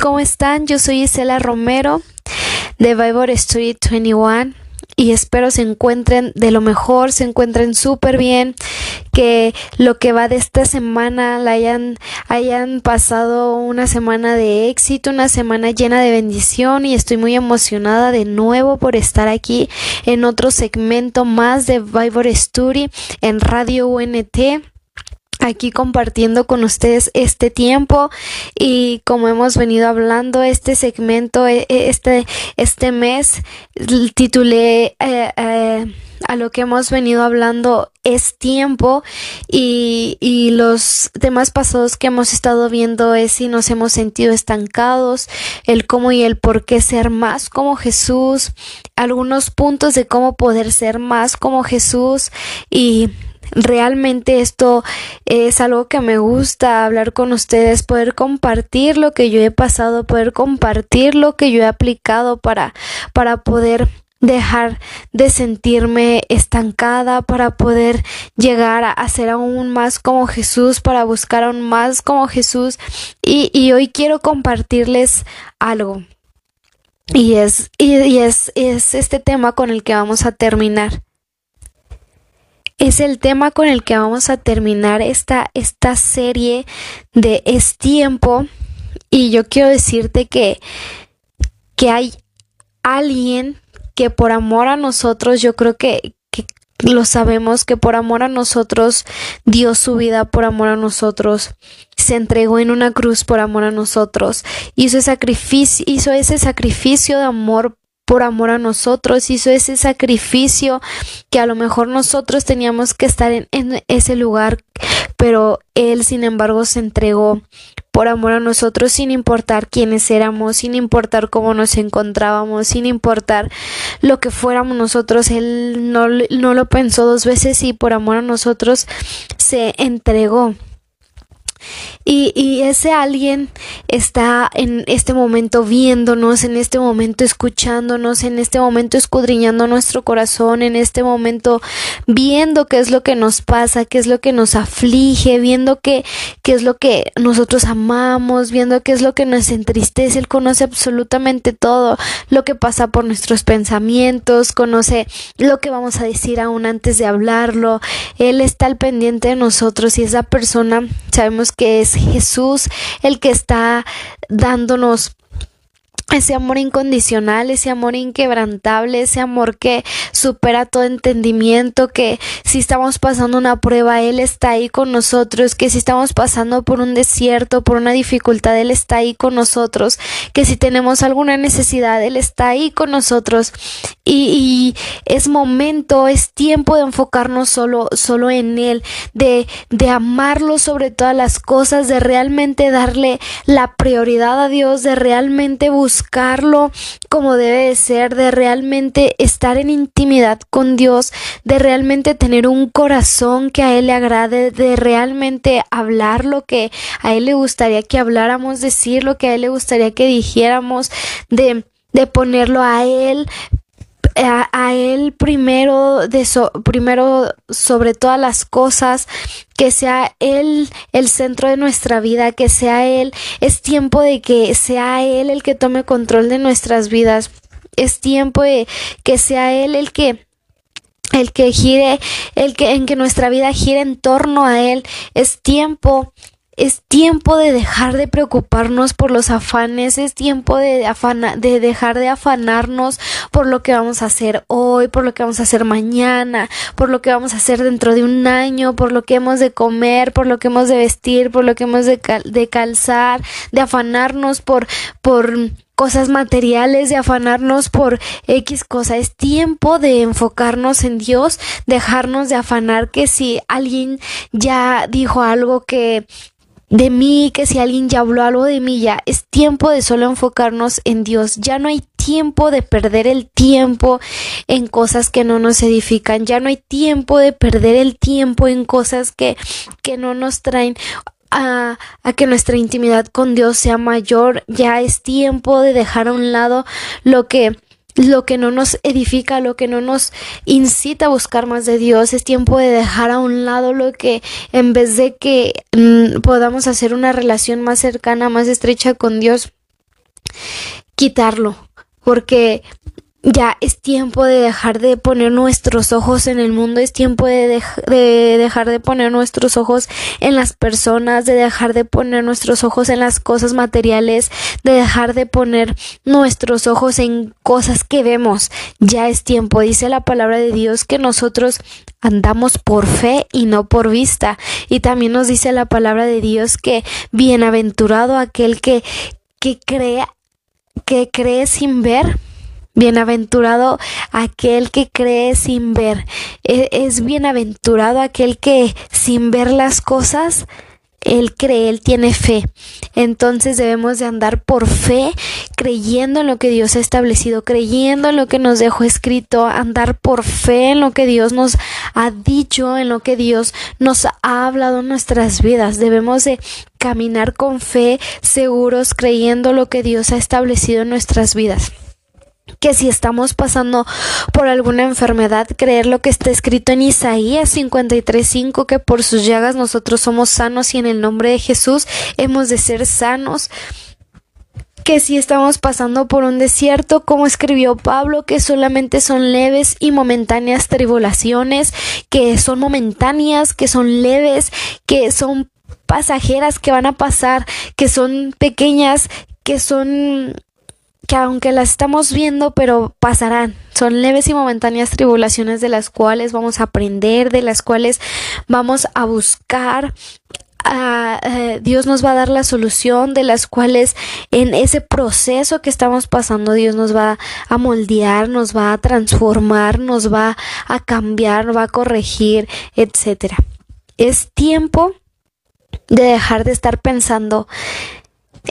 ¿cómo están? Yo soy Isela Romero de Bible Street 21 y espero se encuentren de lo mejor, se encuentren súper bien, que lo que va de esta semana la hayan, hayan pasado una semana de éxito, una semana llena de bendición y estoy muy emocionada de nuevo por estar aquí en otro segmento más de Bible Study en Radio UNT aquí compartiendo con ustedes este tiempo y como hemos venido hablando este segmento e, e, este este mes titulé eh, eh, a lo que hemos venido hablando es tiempo y, y, los temas pasados que hemos estado viendo es si nos hemos sentido estancados, el cómo y el por qué ser más como Jesús, algunos puntos de cómo poder ser más como Jesús y Realmente esto es algo que me gusta hablar con ustedes, poder compartir lo que yo he pasado, poder compartir lo que yo he aplicado para, para poder dejar de sentirme estancada para poder llegar a, ser aún más como Jesús, para buscar aún más como Jesús. Y, y hoy quiero compartirles algo. Y es, y es, es este tema con el que vamos a terminar es el tema con el que vamos a terminar esta, esta serie de Es tiempo. Y yo quiero decirte que, que hay alguien que por amor a nosotros, yo creo que, que lo sabemos, que por amor a nosotros dio su vida por amor a nosotros, se entregó en una cruz por amor a nosotros, hizo, sacrificio, hizo ese sacrificio de amor por amor a nosotros, hizo ese sacrificio que a lo mejor nosotros teníamos que estar en, ese lugar, pero Él sin embargo se entregó por amor a nosotros sin importar quiénes éramos, sin importar cómo nos encontrábamos, sin importar lo que fuéramos nosotros. Él no, no lo pensó dos veces y por amor a nosotros se entregó. Y, y, ese alguien está en este momento viéndonos, en este momento escuchándonos, en este momento escudriñando nuestro corazón, en este momento viendo qué es lo que nos pasa, qué es lo que nos aflige, viendo qué, qué es lo que nosotros amamos, viendo qué es lo que nos entristece. Él conoce absolutamente todo lo que pasa por nuestros pensamientos, conoce lo que vamos a decir aún antes de hablarlo. Él está al pendiente de nosotros y esa persona sabemos que es Jesús el que está dándonos ese amor incondicional, ese amor inquebrantable, ese amor que supera todo entendimiento, que si estamos pasando una prueba, Él está ahí con nosotros, que si estamos pasando por un desierto, por una dificultad, Él está ahí con nosotros, que si tenemos alguna necesidad, Él está ahí con nosotros. Y, es momento, es tiempo de enfocarnos solo, solo en Él, de, de amarlo sobre todas las cosas, de realmente darle la prioridad a Dios, de realmente buscar buscarlo como debe de ser, de realmente estar en intimidad con Dios, de realmente tener un corazón que a Él le agrade, de realmente hablar lo que a Él le gustaría que habláramos, decir lo que a Él le gustaría que dijéramos, de de ponerlo a Él a, Él primero, de primero sobre todas las cosas, que sea Él el centro de nuestra vida, que sea Él, es tiempo de que sea Él el que tome control de nuestras vidas, es tiempo de que sea Él el que el que gire, el que en que nuestra vida gire en torno a él, es tiempo es tiempo de dejar de preocuparnos por los afanes, es tiempo de, de dejar de afanarnos por lo que vamos a hacer hoy, por lo que vamos a hacer mañana, por lo que vamos a hacer dentro de un año, por lo que hemos de comer, por lo que hemos de vestir, por lo que hemos de, de calzar, de afanarnos por, por cosas materiales, de afanarnos por X cosa. Es tiempo de enfocarnos en Dios, dejarnos de afanar que si alguien ya dijo algo que de mí, que si alguien ya habló algo de mí, ya es tiempo de solo enfocarnos en Dios. Ya no hay tiempo de perder el tiempo en cosas que no nos edifican. Ya no hay tiempo de perder el tiempo en cosas que, que no nos traen a, a, que nuestra intimidad con Dios sea mayor. Ya es tiempo de dejar a un lado lo que lo que no nos edifica, lo que no nos incita a buscar más de Dios. Es tiempo de dejar a un lado lo que en vez de que mm, podamos hacer una relación más cercana, más estrecha con Dios, quitarlo, porque ya es tiempo de dejar de poner nuestros ojos en el mundo, es tiempo de, de, dejar de poner nuestros ojos en las personas, de dejar de poner nuestros ojos en las cosas materiales, de dejar de poner nuestros ojos en cosas que vemos. Ya es tiempo, dice la palabra de Dios, que nosotros andamos por fe y no por vista. Y también nos dice la palabra de Dios que bienaventurado aquel que, que crea, que cree sin ver Bienaventurado aquel que cree sin ver. E, es bienaventurado aquel que sin ver las cosas, él cree, él tiene fe. Entonces debemos de andar por fe, creyendo en lo que Dios ha establecido, creyendo en lo que nos dejó escrito, andar por fe en lo que Dios nos ha dicho, en lo que Dios nos ha hablado en nuestras vidas. Debemos de caminar con fe, seguros, creyendo lo que Dios ha establecido en nuestras vidas que si estamos pasando por alguna enfermedad, creer lo que está escrito en Isaías 53:5, que por sus llagas nosotros somos sanos y en el nombre de Jesús hemos de ser sanos. Que si estamos pasando por un desierto, como escribió Pablo, que solamente son leves y momentáneas tribulaciones, que son momentáneas, que son leves, que son pasajeras que van a pasar, que son pequeñas, que son que aunque las estamos viendo, pero pasarán. Son leves y momentáneas tribulaciones de las cuales vamos a aprender, de las cuales vamos a buscar. Uh, Dios nos va a dar la solución, de las cuales en ese proceso que estamos pasando, Dios nos va a moldear, nos va a transformar, nos va a cambiar, nos va a corregir, etcétera. Es tiempo de dejar de estar pensando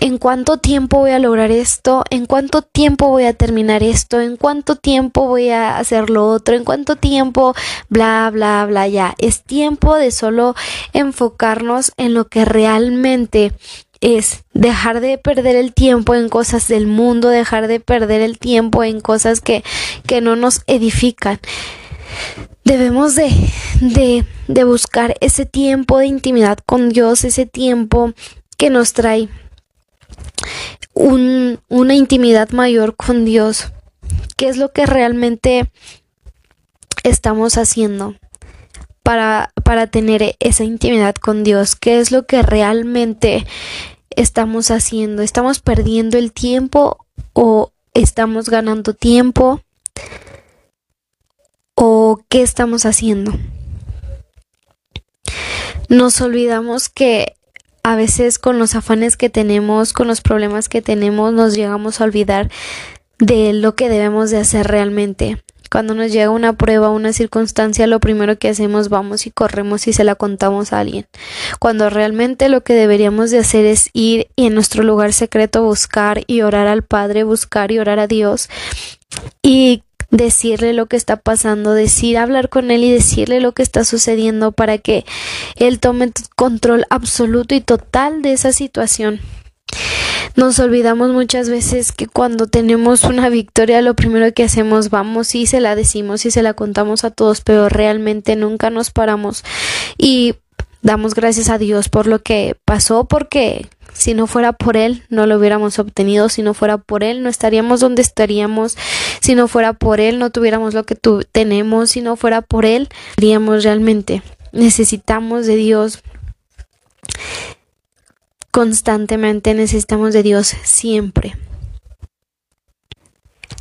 en cuánto tiempo voy a lograr esto, en cuánto tiempo voy a terminar esto, en cuánto tiempo voy a hacer lo otro, en cuánto tiempo, bla, bla, bla, ya. Es tiempo de solo enfocarnos en lo que realmente es. Dejar de perder el tiempo en cosas del mundo, dejar de perder el tiempo en cosas que, que no nos edifican. Debemos de, de, de buscar ese tiempo de intimidad con Dios, ese tiempo que nos trae una intimidad mayor con Dios. ¿Qué es lo que realmente estamos haciendo para, para tener esa intimidad con Dios? ¿Qué es lo que realmente estamos haciendo? ¿Estamos perdiendo el tiempo o estamos ganando tiempo? ¿O qué estamos haciendo? Nos olvidamos que a veces con los afanes que tenemos, con los problemas que tenemos, nos llegamos a olvidar de lo que debemos de hacer realmente. Cuando nos llega una prueba, una circunstancia, lo primero que hacemos vamos y corremos y se la contamos a alguien. Cuando realmente lo que deberíamos de hacer es ir y en nuestro lugar secreto buscar y orar al Padre, buscar y orar a Dios y decirle lo que está pasando, decir, hablar con él y decirle lo que está sucediendo para que él tome control absoluto y total de esa situación. Nos olvidamos muchas veces que cuando tenemos una victoria lo primero que hacemos vamos y se la decimos y se la contamos a todos, pero realmente nunca nos paramos y damos gracias a Dios por lo que pasó porque si no fuera por Él, no lo hubiéramos obtenido. Si no fuera por Él, no estaríamos donde estaríamos. Si no fuera por Él, no tuviéramos lo que tenemos. Si no fuera por Él, estaríamos realmente. Necesitamos de Dios constantemente. Necesitamos de Dios siempre.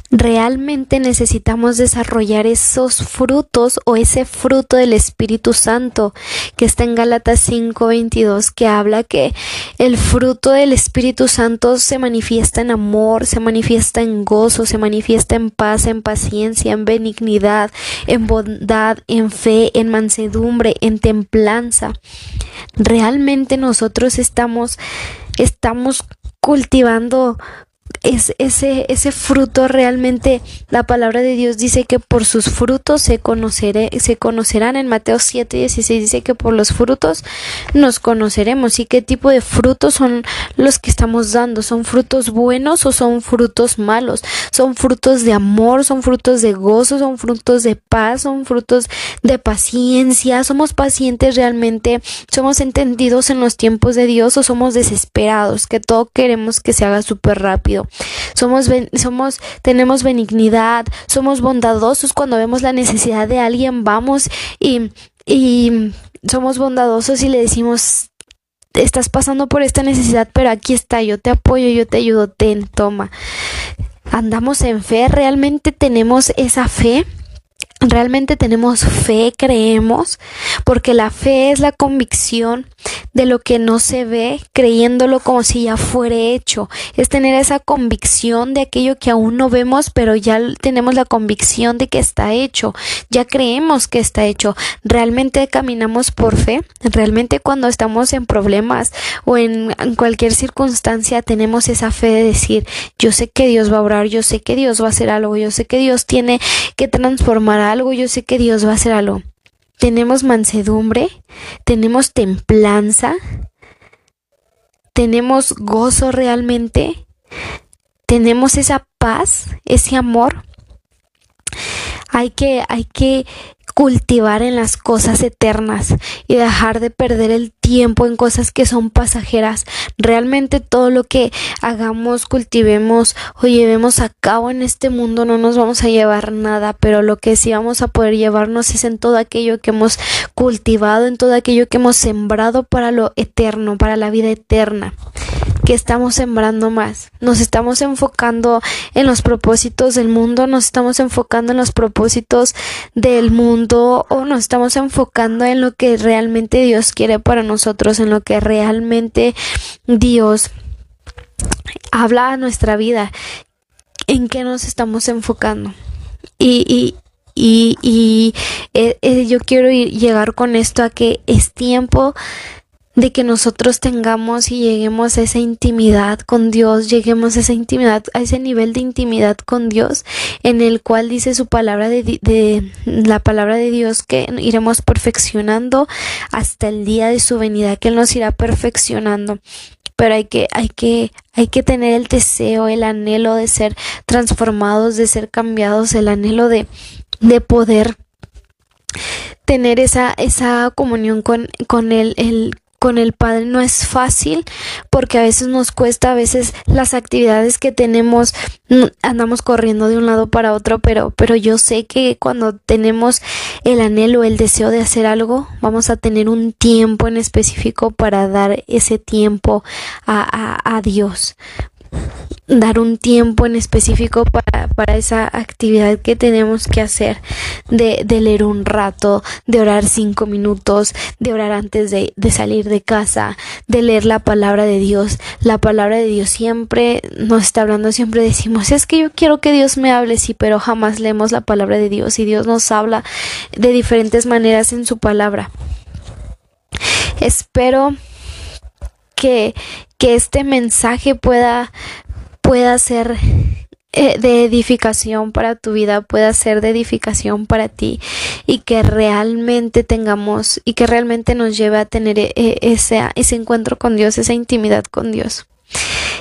Realmente necesitamos desarrollar esos frutos o ese fruto del Espíritu Santo que está en Gálatas 5:22 que habla que el fruto del Espíritu Santo se manifiesta en amor, se manifiesta en gozo, se manifiesta en paz, en paciencia, en benignidad, en bondad, en fe, en mansedumbre, en templanza. Realmente nosotros estamos estamos cultivando es ese, ese fruto realmente la palabra de Dios dice que por sus frutos se, conoceré, se conocerán. En Mateo 7, 16 dice que por los frutos nos conoceremos. Y qué tipo de frutos son los que estamos dando son frutos buenos o son frutos malos son frutos de amor son frutos de gozo son frutos de paz son frutos de paciencia somos pacientes realmente somos entendidos en los tiempos de Dios o somos desesperados que todo queremos que se haga súper rápido Somos, somos, tenemos benignidad, somos bondadosos cuando vemos la necesidad de alguien, vamos y, y somos bondadosos y le decimos, estás pasando por esta necesidad, pero aquí está, yo te apoyo, yo te ayudo, ten, toma. Andamos en fe, realmente tenemos esa fe realmente tenemos fe, creemos, porque la fe es la convicción de lo que no se ve, creyéndolo como si ya fuera hecho. Es tener esa convicción de aquello que aún no vemos, pero ya tenemos la convicción de que está hecho. Ya creemos que está hecho. Realmente caminamos por fe. Realmente cuando estamos en problemas o en, cualquier circunstancia tenemos esa fe de decir, yo sé que Dios va a obrar, yo sé que Dios va a hacer algo, yo sé que Dios tiene que transformar algo, yo sé que Dios va a hacer algo. Tenemos mansedumbre, tenemos templanza, tenemos gozo realmente, tenemos esa paz, ese amor. Hay que, hay que cultivar en las cosas eternas y dejar de perder el tiempo en cosas que son pasajeras. Realmente todo lo que hagamos, cultivemos o llevemos a cabo en este mundo no nos vamos a llevar nada, pero lo que sí vamos a poder llevarnos es en todo aquello que hemos cultivado, en todo aquello que hemos sembrado para lo eterno, para la vida eterna que estamos sembrando más. Nos estamos enfocando en los propósitos del mundo, nos estamos enfocando en los propósitos del mundo o nos estamos enfocando en lo que realmente Dios quiere para nosotros, en lo que realmente Dios habla a nuestra vida. ¿En qué nos estamos enfocando? Y, y, y, y eh, eh, yo quiero ir, llegar con esto a que es tiempo de que nosotros tengamos y lleguemos a esa intimidad con Dios, lleguemos a esa intimidad, a ese nivel de intimidad con Dios en el cual dice su palabra de, de, la palabra de Dios que iremos perfeccionando hasta el día de su venida, que Él nos irá perfeccionando. Pero hay que, hay que, hay que tener el deseo, el anhelo de ser transformados, de ser cambiados, el anhelo de, de poder tener esa, esa comunión con, con el, el con el Padre no es fácil porque a veces nos cuesta, a veces las actividades que tenemos mm, andamos corriendo de un lado para otro, pero, pero yo sé que cuando tenemos el anhelo, el deseo de hacer algo, vamos a tener un tiempo en específico para dar ese tiempo a, a, a Dios dar un tiempo en específico para, para, esa actividad que tenemos que hacer de, de, leer un rato, de orar cinco minutos, de orar antes de, de, salir de casa, de leer la palabra de Dios. La palabra de Dios siempre nos está hablando, siempre decimos, es que yo quiero que Dios me hable, sí, pero jamás leemos la palabra de Dios y Dios nos habla de diferentes maneras en su palabra. Espero que, que este mensaje pueda, pueda ser eh, de edificación para tu vida, pueda ser de edificación para ti y que realmente tengamos y que realmente nos lleve a tener eh, ese, ese encuentro con Dios, esa intimidad con Dios.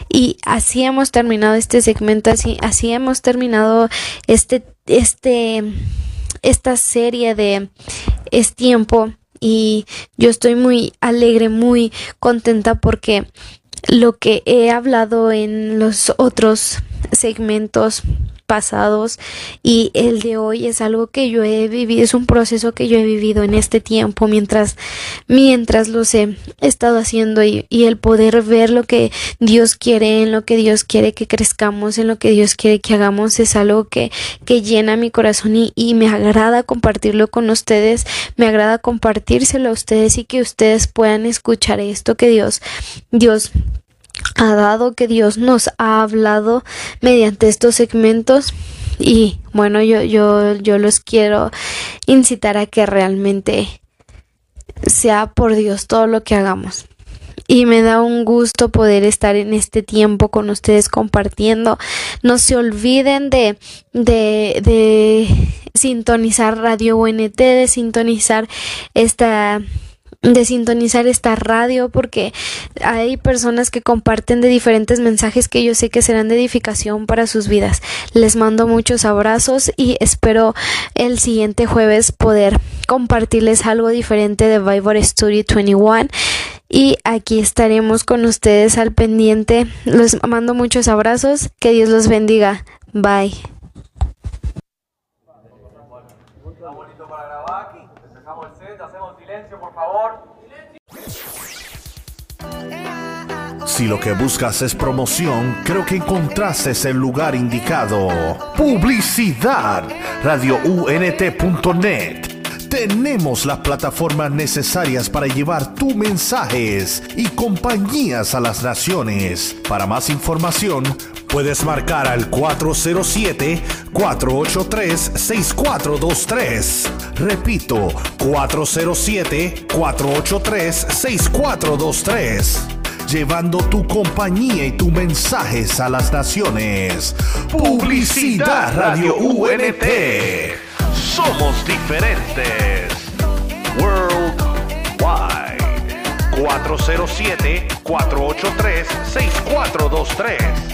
Y así hemos terminado este segmento, así, así hemos terminado este, este, esta serie de Es tiempo y yo estoy muy alegre, muy contenta porque lo que he hablado en los otros segmentos pasados y el de hoy es algo que yo he vivido, es un proceso que yo he vivido en este tiempo mientras, mientras los he estado haciendo y, el poder ver lo que Dios quiere, en lo que Dios quiere que crezcamos, en lo que Dios quiere que hagamos, es algo que, que llena mi corazón y, y me agrada compartirlo con ustedes, me agrada compartírselo a ustedes y que ustedes puedan escuchar esto que Dios, Dios ha dado que Dios nos ha hablado mediante estos segmentos y bueno yo yo yo los quiero incitar a que realmente sea por Dios todo lo que hagamos y me da un gusto poder estar en este tiempo con ustedes compartiendo. No se olviden de, de, de sintonizar Radio UNT, de sintonizar esta de sintonizar esta radio porque hay personas que comparten de diferentes mensajes que yo sé que serán de edificación para sus vidas. Les mando muchos abrazos y espero el siguiente jueves poder compartirles algo diferente de Viber Studio 21 y aquí estaremos con ustedes al pendiente. Los mando muchos abrazos, que Dios los bendiga. Bye. Si lo que buscas es promoción, creo que encontraste el lugar indicado. Publicidad. RadioUNT.net. Tenemos las plataformas necesarias para llevar tus mensajes y compañías a las naciones. Para más información, puedes marcar al 407-483-6423. Repito, 407-483-6423 llevando tu compañía y tus mensajes a las naciones. Publicidad Radio UNT. Somos diferentes. Worldwide. 407-483-6423.